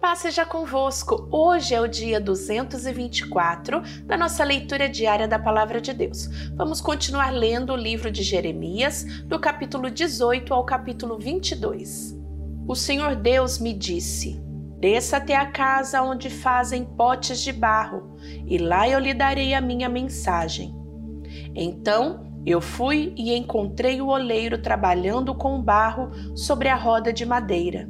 Paz seja convosco. Hoje é o dia 224 da nossa leitura diária da Palavra de Deus. Vamos continuar lendo o livro de Jeremias, do capítulo 18 ao capítulo 22. O Senhor Deus me disse: Desça até a casa onde fazem potes de barro, e lá eu lhe darei a minha mensagem. Então eu fui e encontrei o oleiro trabalhando com barro sobre a roda de madeira.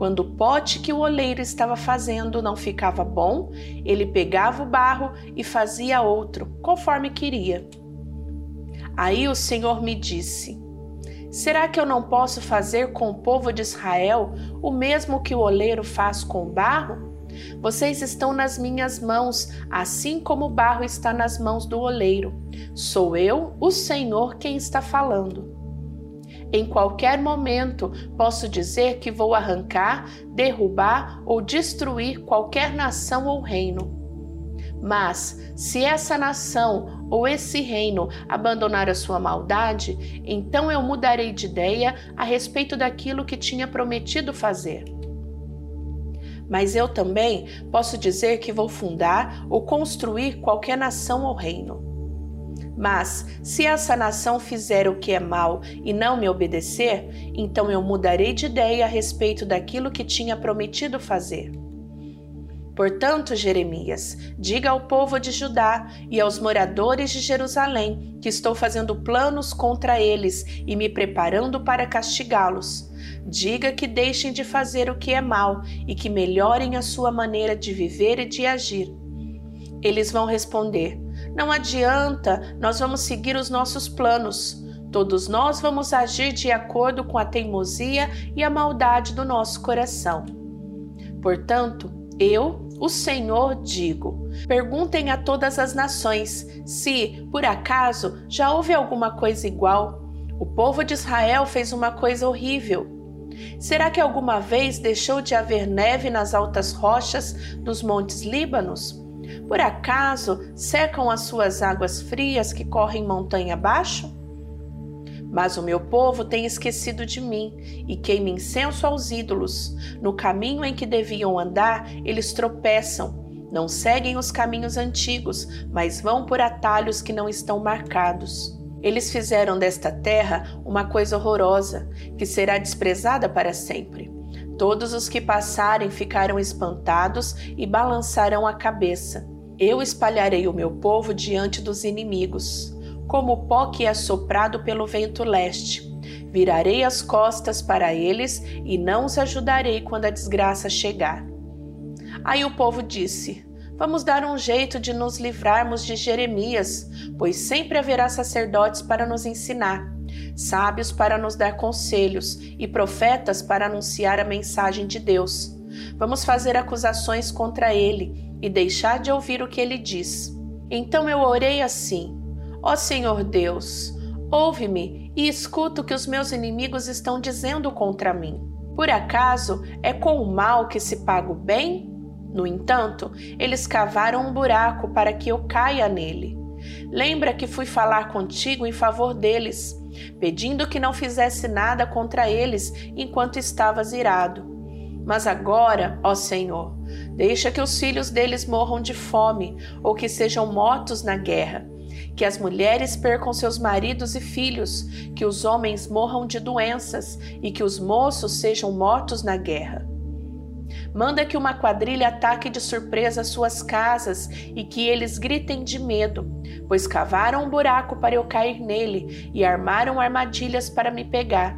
Quando o pote que o oleiro estava fazendo não ficava bom, ele pegava o barro e fazia outro, conforme queria. Aí o Senhor me disse: Será que eu não posso fazer com o povo de Israel o mesmo que o oleiro faz com o barro? Vocês estão nas minhas mãos, assim como o barro está nas mãos do oleiro. Sou eu, o Senhor, quem está falando. Em qualquer momento posso dizer que vou arrancar, derrubar ou destruir qualquer nação ou reino. Mas, se essa nação ou esse reino abandonar a sua maldade, então eu mudarei de ideia a respeito daquilo que tinha prometido fazer. Mas eu também posso dizer que vou fundar ou construir qualquer nação ou reino. Mas, se essa nação fizer o que é mal e não me obedecer, então eu mudarei de ideia a respeito daquilo que tinha prometido fazer. Portanto, Jeremias, diga ao povo de Judá e aos moradores de Jerusalém que estou fazendo planos contra eles e me preparando para castigá-los. Diga que deixem de fazer o que é mal e que melhorem a sua maneira de viver e de agir. Eles vão responder: não adianta, nós vamos seguir os nossos planos. Todos nós vamos agir de acordo com a teimosia e a maldade do nosso coração. Portanto, eu, o Senhor, digo: perguntem a todas as nações se, por acaso, já houve alguma coisa igual. O povo de Israel fez uma coisa horrível. Será que alguma vez deixou de haver neve nas altas rochas dos montes Líbanos? Por acaso secam as suas águas frias que correm montanha abaixo? Mas o meu povo tem esquecido de mim e queima incenso aos ídolos. No caminho em que deviam andar, eles tropeçam. Não seguem os caminhos antigos, mas vão por atalhos que não estão marcados. Eles fizeram desta terra uma coisa horrorosa, que será desprezada para sempre. Todos os que passarem ficarão espantados e balançarão a cabeça. Eu espalharei o meu povo diante dos inimigos, como o pó que é soprado pelo vento leste. Virarei as costas para eles e não os ajudarei quando a desgraça chegar. Aí o povo disse: Vamos dar um jeito de nos livrarmos de Jeremias, pois sempre haverá sacerdotes para nos ensinar sábios para nos dar conselhos e profetas para anunciar a mensagem de Deus. Vamos fazer acusações contra ele e deixar de ouvir o que ele diz. Então eu orei assim: Ó Senhor Deus, ouve-me e escuta o que os meus inimigos estão dizendo contra mim. Por acaso é com o mal que se paga o bem? No entanto, eles cavaram um buraco para que eu caia nele. Lembra que fui falar contigo em favor deles pedindo que não fizesse nada contra eles enquanto estavas irado. Mas agora, ó Senhor, deixa que os filhos deles morram de fome ou que sejam mortos na guerra, que as mulheres percam seus maridos e filhos, que os homens morram de doenças e que os moços sejam mortos na guerra. Manda que uma quadrilha ataque de surpresa suas casas e que eles gritem de medo, pois cavaram um buraco para eu cair nele e armaram armadilhas para me pegar.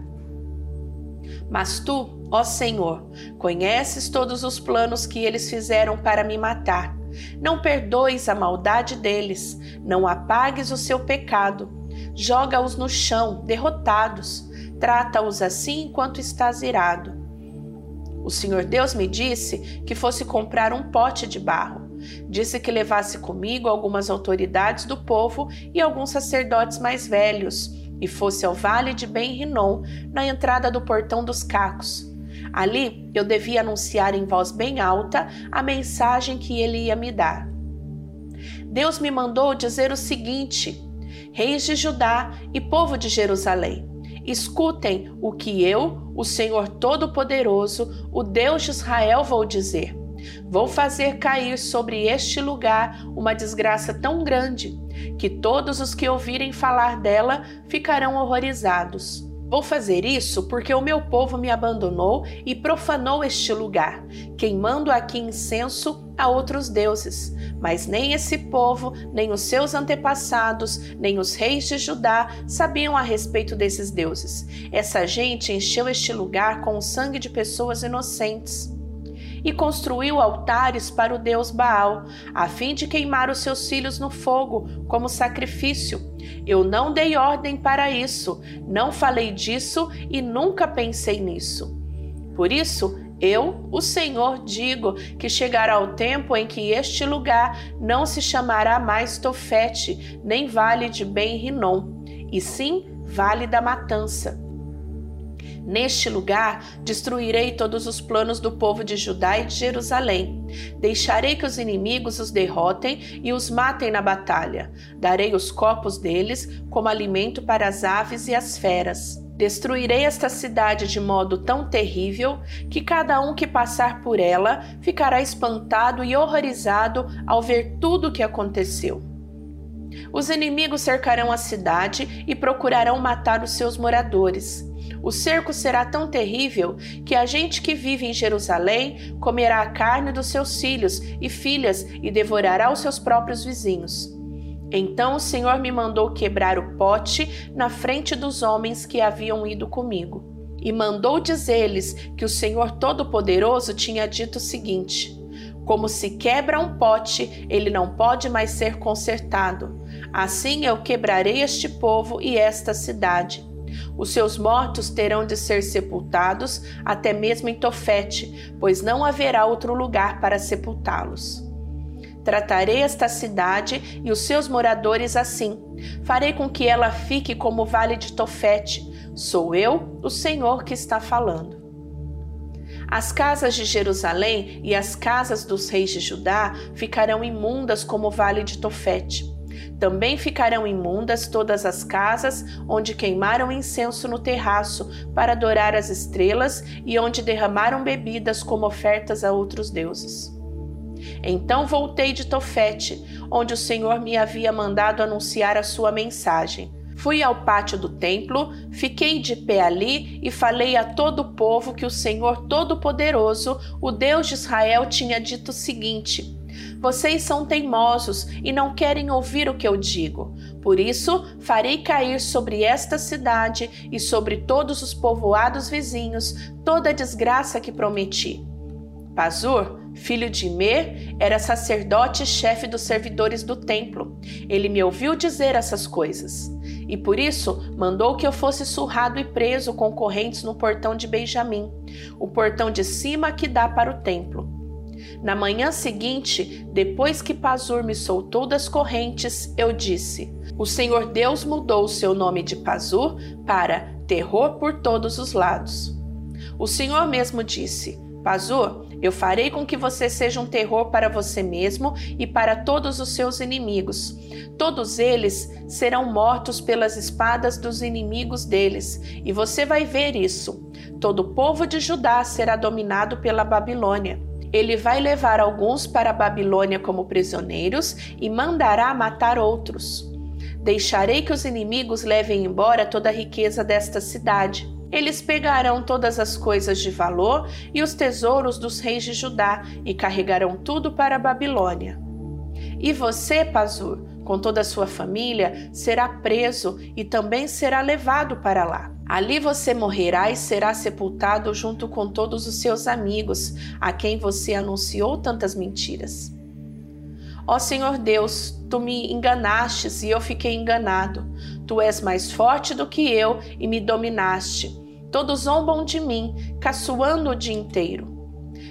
Mas tu, ó Senhor, conheces todos os planos que eles fizeram para me matar. Não perdoes a maldade deles, não apagues o seu pecado. Joga-os no chão, derrotados. Trata-os assim enquanto estás irado. O Senhor Deus me disse que fosse comprar um pote de barro. Disse que levasse comigo algumas autoridades do povo e alguns sacerdotes mais velhos, e fosse ao vale de Ben-Rinom, na entrada do portão dos cacos. Ali eu devia anunciar em voz bem alta a mensagem que ele ia me dar. Deus me mandou dizer o seguinte: Reis de Judá e povo de Jerusalém, Escutem o que eu, o Senhor Todo-Poderoso, o Deus de Israel, vou dizer. Vou fazer cair sobre este lugar uma desgraça tão grande que todos os que ouvirem falar dela ficarão horrorizados. Vou fazer isso porque o meu povo me abandonou e profanou este lugar, queimando aqui incenso a outros deuses. Mas nem esse povo, nem os seus antepassados, nem os reis de Judá sabiam a respeito desses deuses. Essa gente encheu este lugar com o sangue de pessoas inocentes e construiu altares para o deus Baal, a fim de queimar os seus filhos no fogo como sacrifício. Eu não dei ordem para isso, não falei disso e nunca pensei nisso. Por isso, eu, o Senhor, digo que chegará o tempo em que este lugar não se chamará mais Tofete, nem Vale de Ben-Rinom, e sim Vale da Matança Neste lugar destruirei todos os planos do povo de Judá e de Jerusalém. Deixarei que os inimigos os derrotem e os matem na batalha. Darei os corpos deles como alimento para as aves e as feras. Destruirei esta cidade de modo tão terrível que cada um que passar por ela ficará espantado e horrorizado ao ver tudo o que aconteceu. Os inimigos cercarão a cidade e procurarão matar os seus moradores. O cerco será tão terrível que a gente que vive em Jerusalém comerá a carne dos seus filhos e filhas e devorará os seus próprios vizinhos. Então o Senhor me mandou quebrar o pote na frente dos homens que haviam ido comigo. E mandou dizer-lhes que o Senhor Todo-Poderoso tinha dito o seguinte: Como se quebra um pote, ele não pode mais ser consertado. Assim eu quebrarei este povo e esta cidade os seus mortos terão de ser sepultados até mesmo em Tofete, pois não haverá outro lugar para sepultá-los. Tratarei esta cidade e os seus moradores assim. Farei com que ela fique como o vale de Tofete. Sou eu, o Senhor, que está falando. As casas de Jerusalém e as casas dos reis de Judá ficarão imundas como o vale de Tofete. Também ficarão imundas todas as casas onde queimaram incenso no terraço para adorar as estrelas e onde derramaram bebidas como ofertas a outros deuses. Então voltei de Tofete, onde o Senhor me havia mandado anunciar a sua mensagem. Fui ao pátio do templo, fiquei de pé ali e falei a todo o povo que o Senhor Todo-Poderoso, o Deus de Israel, tinha dito o seguinte: vocês são teimosos e não querem ouvir o que eu digo. Por isso, farei cair sobre esta cidade e sobre todos os povoados vizinhos toda a desgraça que prometi. Pazur, filho de Imer, era sacerdote e chefe dos servidores do templo. Ele me ouviu dizer essas coisas. E por isso mandou que eu fosse surrado e preso com correntes no portão de Benjamim, o portão de cima que dá para o templo. Na manhã seguinte, depois que Pazur me soltou das correntes, eu disse: O Senhor Deus mudou o seu nome de Pazur para terror por todos os lados. O Senhor mesmo disse: Pazur, eu farei com que você seja um terror para você mesmo e para todos os seus inimigos. Todos eles serão mortos pelas espadas dos inimigos deles, e você vai ver isso. Todo o povo de Judá será dominado pela Babilônia ele vai levar alguns para a Babilônia como prisioneiros e mandará matar outros. Deixarei que os inimigos levem embora toda a riqueza desta cidade. Eles pegarão todas as coisas de valor e os tesouros dos reis de Judá e carregarão tudo para a Babilônia. E você, Pazur, com toda a sua família, será preso e também será levado para lá. Ali você morrerá e será sepultado junto com todos os seus amigos, a quem você anunciou tantas mentiras. Ó Senhor Deus, tu me enganastes e eu fiquei enganado. Tu és mais forte do que eu e me dominaste. Todos zombam de mim, caçoando o dia inteiro.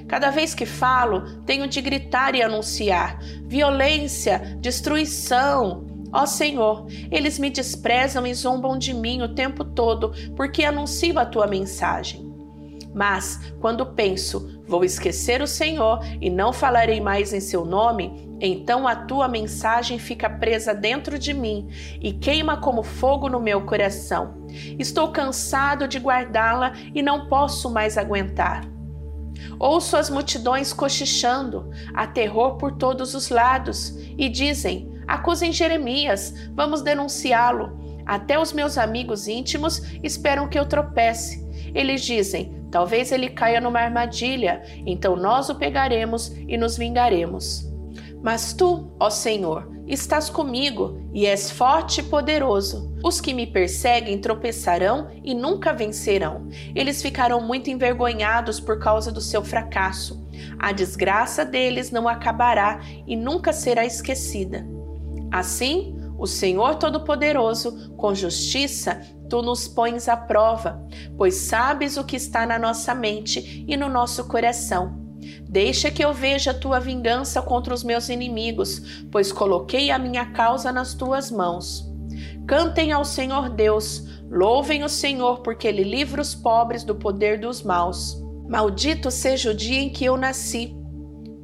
Cada vez que falo, tenho de gritar e anunciar violência, destruição, Ó Senhor, eles me desprezam e zombam de mim o tempo todo, porque anuncio a tua mensagem. Mas, quando penso, vou esquecer o Senhor e não falarei mais em seu nome, então a tua mensagem fica presa dentro de mim e queima como fogo no meu coração. Estou cansado de guardá-la e não posso mais aguentar. Ouço as multidões cochichando, há terror por todos os lados, e dizem: acusem Jeremias, vamos denunciá-lo. Até os meus amigos íntimos esperam que eu tropece. Eles dizem: talvez ele caia numa armadilha, então nós o pegaremos e nos vingaremos. Mas tu, ó Senhor, estás comigo e és forte e poderoso. Os que me perseguem tropeçarão e nunca vencerão. Eles ficarão muito envergonhados por causa do seu fracasso. A desgraça deles não acabará e nunca será esquecida. Assim, o Senhor Todo-Poderoso, com justiça, tu nos pões à prova, pois sabes o que está na nossa mente e no nosso coração. Deixa que eu veja a tua vingança contra os meus inimigos, pois coloquei a minha causa nas tuas mãos. Cantem ao Senhor Deus, louvem o Senhor, porque ele livra os pobres do poder dos maus. Maldito seja o dia em que eu nasci.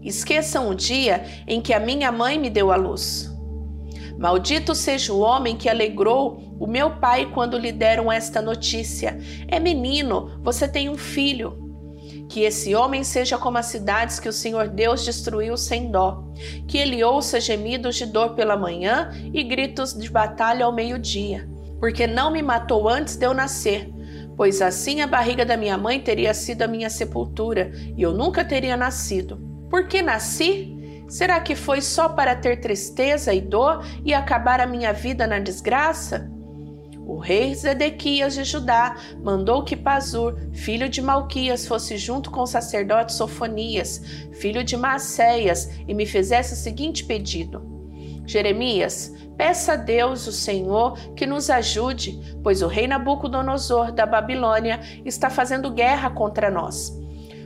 Esqueçam o dia em que a minha mãe me deu a luz. Maldito seja o homem que alegrou o meu pai quando lhe deram esta notícia. É menino, você tem um filho. Que esse homem seja como as cidades que o Senhor Deus destruiu sem dó. Que ele ouça gemidos de dor pela manhã e gritos de batalha ao meio-dia. Porque não me matou antes de eu nascer, pois assim a barriga da minha mãe teria sido a minha sepultura e eu nunca teria nascido. Por que nasci? Será que foi só para ter tristeza e dor e acabar a minha vida na desgraça? O rei Zedequias de Judá mandou que Pazur, filho de Malquias, fosse junto com o sacerdote Sofonias, filho de Maceias, e me fizesse o seguinte pedido: Jeremias, peça a Deus, o Senhor, que nos ajude, pois o rei Nabucodonosor da Babilônia está fazendo guerra contra nós.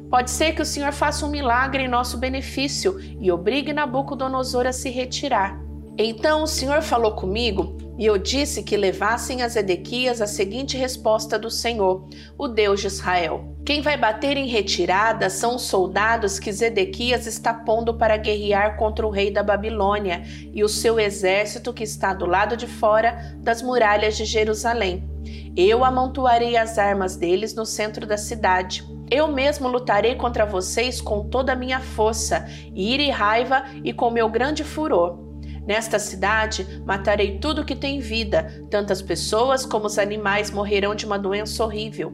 Pode ser que o Senhor faça um milagre em nosso benefício e obrigue Nabucodonosor a se retirar. Então o Senhor falou comigo e eu disse que levassem a Zedequias a seguinte resposta do Senhor, o Deus de Israel: Quem vai bater em retirada são os soldados que Zedequias está pondo para guerrear contra o rei da Babilônia e o seu exército que está do lado de fora das muralhas de Jerusalém. Eu amontoarei as armas deles no centro da cidade. Eu mesmo lutarei contra vocês com toda a minha força, ira e raiva e com meu grande furor. Nesta cidade matarei tudo que tem vida, tantas pessoas como os animais morrerão de uma doença horrível.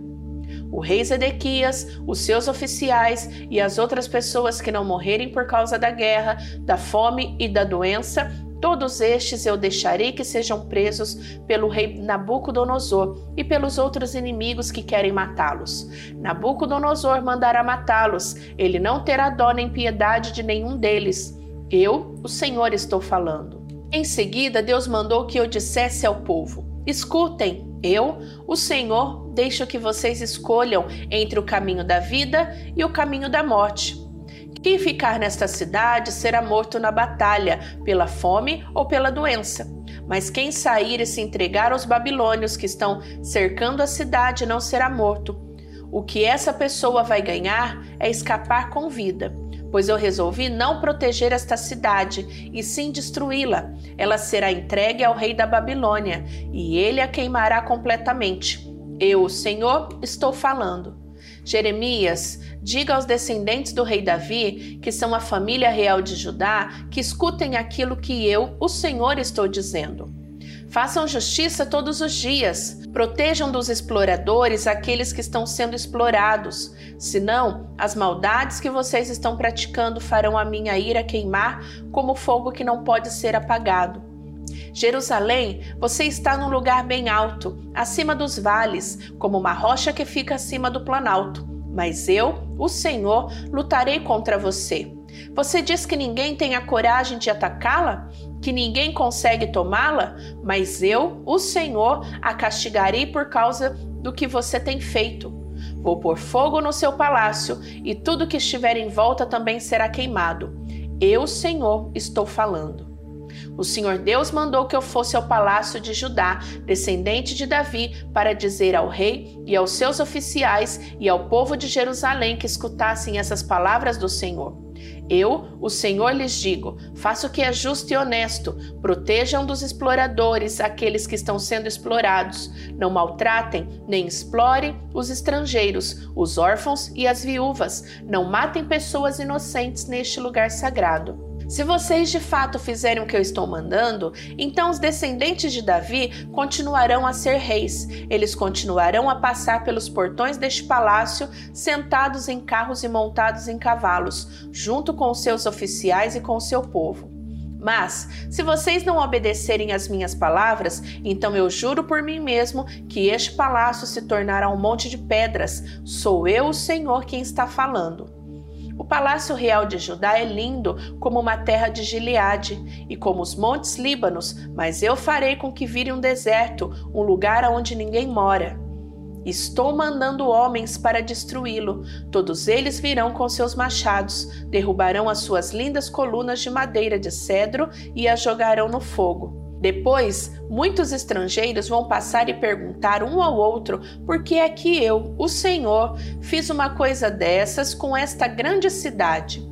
O rei Zedequias, os seus oficiais e as outras pessoas que não morrerem por causa da guerra, da fome e da doença Todos estes eu deixarei que sejam presos pelo rei Nabucodonosor e pelos outros inimigos que querem matá-los. Nabucodonosor mandará matá-los, ele não terá dó nem piedade de nenhum deles. Eu, o Senhor, estou falando. Em seguida, Deus mandou que eu dissesse ao povo: Escutem, eu, o Senhor, deixo que vocês escolham entre o caminho da vida e o caminho da morte. Quem ficar nesta cidade será morto na batalha, pela fome ou pela doença. Mas quem sair e se entregar aos babilônios que estão cercando a cidade não será morto. O que essa pessoa vai ganhar é escapar com vida, pois eu resolvi não proteger esta cidade e sim destruí-la. Ela será entregue ao rei da Babilônia e ele a queimará completamente. Eu, o Senhor, estou falando. Jeremias, diga aos descendentes do rei Davi, que são a família real de Judá, que escutem aquilo que eu, o Senhor, estou dizendo. Façam justiça todos os dias. Protejam dos exploradores aqueles que estão sendo explorados. Senão, as maldades que vocês estão praticando farão a minha ira queimar como fogo que não pode ser apagado. Jerusalém, você está num lugar bem alto, acima dos vales, como uma rocha que fica acima do planalto. Mas eu, o Senhor, lutarei contra você. Você diz que ninguém tem a coragem de atacá-la? Que ninguém consegue tomá-la? Mas eu, o Senhor, a castigarei por causa do que você tem feito. Vou pôr fogo no seu palácio e tudo que estiver em volta também será queimado. Eu, Senhor, estou falando. O Senhor Deus mandou que eu fosse ao palácio de Judá, descendente de Davi, para dizer ao rei e aos seus oficiais e ao povo de Jerusalém que escutassem essas palavras do Senhor. Eu, o Senhor, lhes digo: faça o que é justo e honesto, protejam dos exploradores aqueles que estão sendo explorados, não maltratem nem explorem os estrangeiros, os órfãos e as viúvas, não matem pessoas inocentes neste lugar sagrado. Se vocês de fato fizerem o que eu estou mandando, então os descendentes de Davi continuarão a ser reis. Eles continuarão a passar pelos portões deste palácio, sentados em carros e montados em cavalos, junto com seus oficiais e com seu povo. Mas, se vocês não obedecerem às minhas palavras, então eu juro por mim mesmo que este palácio se tornará um monte de pedras. Sou eu, o Senhor, quem está falando. O palácio real de Judá é lindo como uma terra de Gileade e como os montes Líbanos, mas eu farei com que vire um deserto, um lugar onde ninguém mora. Estou mandando homens para destruí-lo. Todos eles virão com seus machados, derrubarão as suas lindas colunas de madeira de cedro e as jogarão no fogo. Depois, muitos estrangeiros vão passar e perguntar um ao outro por que é que eu, o Senhor, fiz uma coisa dessas com esta grande cidade.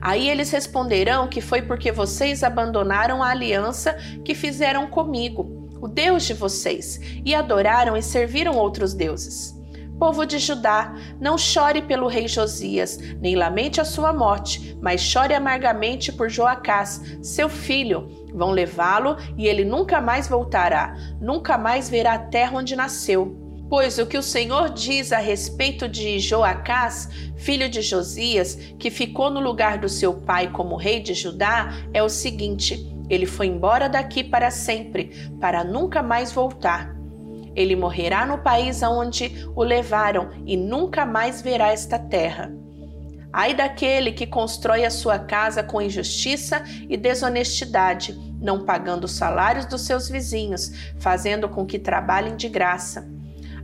Aí eles responderão que foi porque vocês abandonaram a aliança que fizeram comigo, o Deus de vocês, e adoraram e serviram outros deuses. Povo de Judá, não chore pelo rei Josias, nem lamente a sua morte, mas chore amargamente por Joacás, seu filho. Vão levá-lo e ele nunca mais voltará, nunca mais verá a terra onde nasceu. Pois o que o Senhor diz a respeito de Joacás, filho de Josias, que ficou no lugar do seu pai como rei de Judá, é o seguinte: ele foi embora daqui para sempre, para nunca mais voltar. Ele morrerá no país aonde o levaram e nunca mais verá esta terra. Ai daquele que constrói a sua casa com injustiça e desonestidade, não pagando os salários dos seus vizinhos, fazendo com que trabalhem de graça.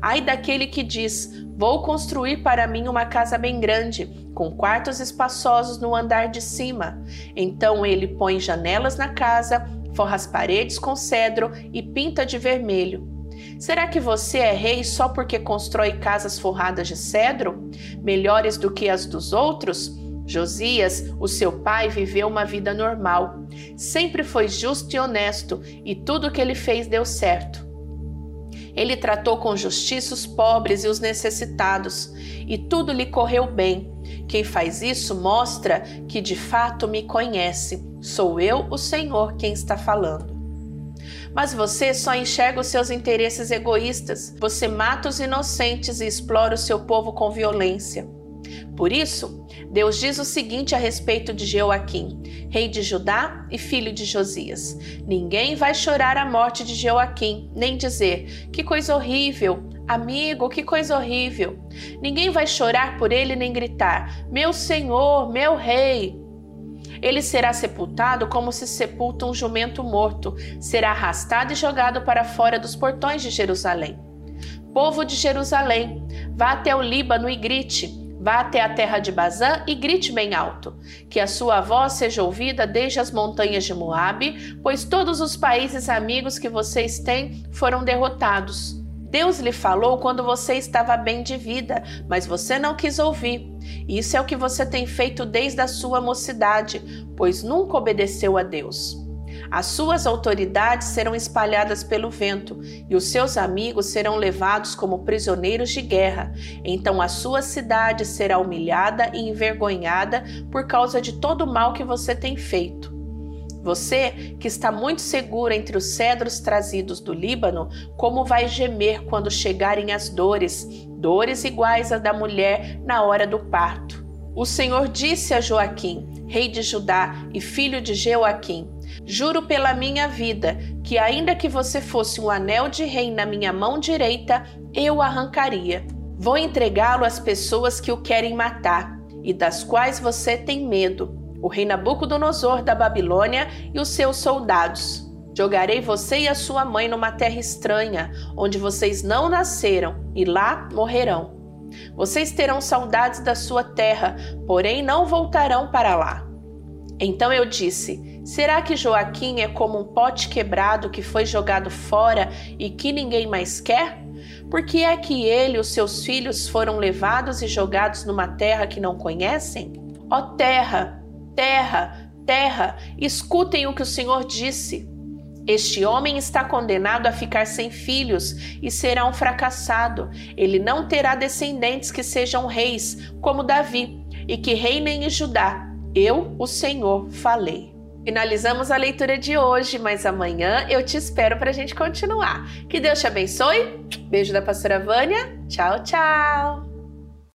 Ai daquele que diz: Vou construir para mim uma casa bem grande, com quartos espaçosos no andar de cima. Então ele põe janelas na casa, forra as paredes com cedro e pinta de vermelho. Será que você é rei só porque constrói casas forradas de cedro, melhores do que as dos outros? Josias, o seu pai, viveu uma vida normal. Sempre foi justo e honesto, e tudo o que ele fez deu certo. Ele tratou com justiça os pobres e os necessitados, e tudo lhe correu bem. Quem faz isso mostra que de fato me conhece. Sou eu, o Senhor, quem está falando. Mas você só enxerga os seus interesses egoístas. Você mata os inocentes e explora o seu povo com violência. Por isso, Deus diz o seguinte a respeito de Jeoaquim, rei de Judá e filho de Josias: Ninguém vai chorar a morte de Jeoaquim, nem dizer: Que coisa horrível, amigo, que coisa horrível. Ninguém vai chorar por ele nem gritar: Meu senhor, meu rei. Ele será sepultado como se sepulta um jumento morto, será arrastado e jogado para fora dos portões de Jerusalém. Povo de Jerusalém, vá até o Líbano e grite. Vá até a terra de Bazã e grite bem alto, que a sua voz seja ouvida desde as montanhas de Moabe, pois todos os países amigos que vocês têm foram derrotados. Deus lhe falou quando você estava bem de vida, mas você não quis ouvir. Isso é o que você tem feito desde a sua mocidade, pois nunca obedeceu a Deus. As suas autoridades serão espalhadas pelo vento e os seus amigos serão levados como prisioneiros de guerra. Então a sua cidade será humilhada e envergonhada por causa de todo o mal que você tem feito. Você, que está muito seguro entre os cedros trazidos do Líbano, como vai gemer quando chegarem as dores, dores iguais à da mulher na hora do parto. O Senhor disse a Joaquim, rei de Judá e filho de Jeoaquim: Juro pela minha vida que, ainda que você fosse um anel de rei na minha mão direita, eu arrancaria. Vou entregá-lo às pessoas que o querem matar e das quais você tem medo o rei Nabucodonosor da Babilônia e os seus soldados. Jogarei você e a sua mãe numa terra estranha, onde vocês não nasceram, e lá morrerão. Vocês terão saudades da sua terra, porém não voltarão para lá. Então eu disse: Será que Joaquim é como um pote quebrado que foi jogado fora e que ninguém mais quer? Por que é que ele e os seus filhos foram levados e jogados numa terra que não conhecem? Ó terra, terra, terra, escutem o que o Senhor disse. Este homem está condenado a ficar sem filhos e será um fracassado. Ele não terá descendentes que sejam reis, como Davi, e que reinem em Judá. Eu, o Senhor, falei. Finalizamos a leitura de hoje, mas amanhã eu te espero para a gente continuar. Que Deus te abençoe. Beijo da pastora Vânia. Tchau, tchau.